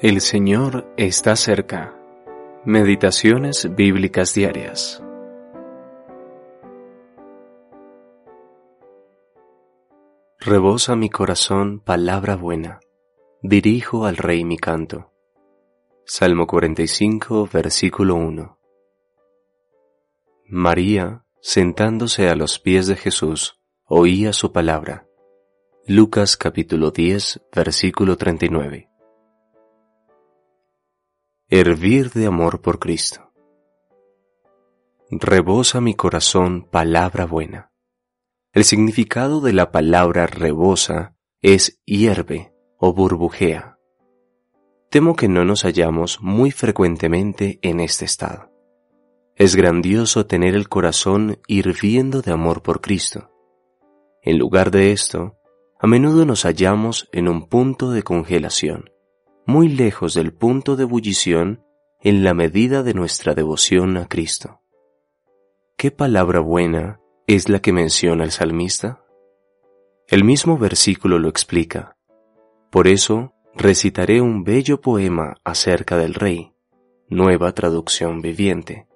El Señor está cerca. Meditaciones bíblicas diarias. Rebosa mi corazón palabra buena. Dirijo al Rey mi canto. Salmo 45, versículo 1. María, sentándose a los pies de Jesús, oía su palabra. Lucas capítulo 10, versículo 39 hervir de amor por Cristo. Rebosa mi corazón palabra buena. El significado de la palabra rebosa es hierve o burbujea. Temo que no nos hallamos muy frecuentemente en este estado. Es grandioso tener el corazón hirviendo de amor por Cristo. En lugar de esto, a menudo nos hallamos en un punto de congelación muy lejos del punto de ebullición en la medida de nuestra devoción a Cristo. ¿Qué palabra buena es la que menciona el salmista? El mismo versículo lo explica. Por eso recitaré un bello poema acerca del Rey, nueva traducción viviente,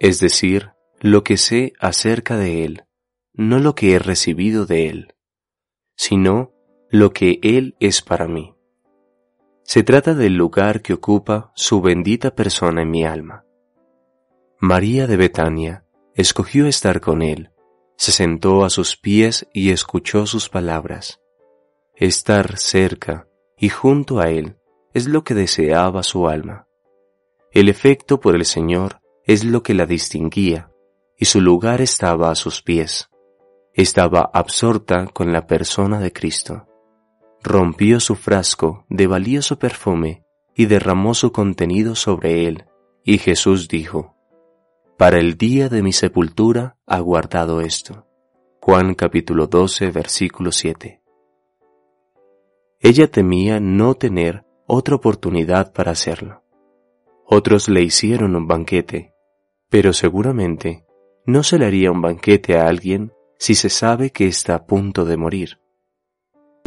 es decir, lo que sé acerca de Él, no lo que he recibido de Él, sino lo que Él es para mí. Se trata del lugar que ocupa su bendita persona en mi alma. María de Betania escogió estar con él, se sentó a sus pies y escuchó sus palabras. Estar cerca y junto a él es lo que deseaba su alma. El efecto por el Señor es lo que la distinguía, y su lugar estaba a sus pies. Estaba absorta con la persona de Cristo rompió su frasco de valioso perfume y derramó su contenido sobre él, y Jesús dijo, Para el día de mi sepultura ha guardado esto. Juan capítulo 12 versículo 7. Ella temía no tener otra oportunidad para hacerlo. Otros le hicieron un banquete, pero seguramente no se le haría un banquete a alguien si se sabe que está a punto de morir.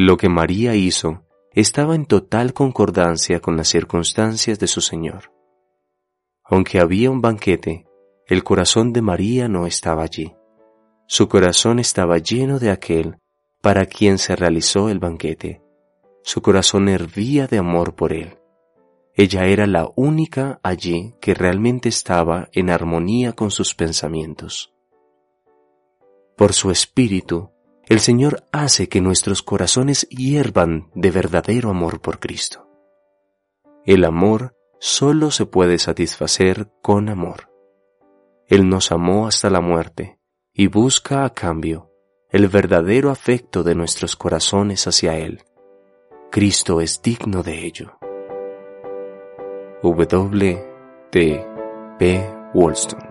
Lo que María hizo estaba en total concordancia con las circunstancias de su Señor. Aunque había un banquete, el corazón de María no estaba allí. Su corazón estaba lleno de aquel para quien se realizó el banquete. Su corazón hervía de amor por él. Ella era la única allí que realmente estaba en armonía con sus pensamientos. Por su espíritu, el Señor hace que nuestros corazones hiervan de verdadero amor por Cristo. El amor solo se puede satisfacer con amor. Él nos amó hasta la muerte y busca a cambio el verdadero afecto de nuestros corazones hacia Él. Cristo es digno de ello. W. T. P. Wollstone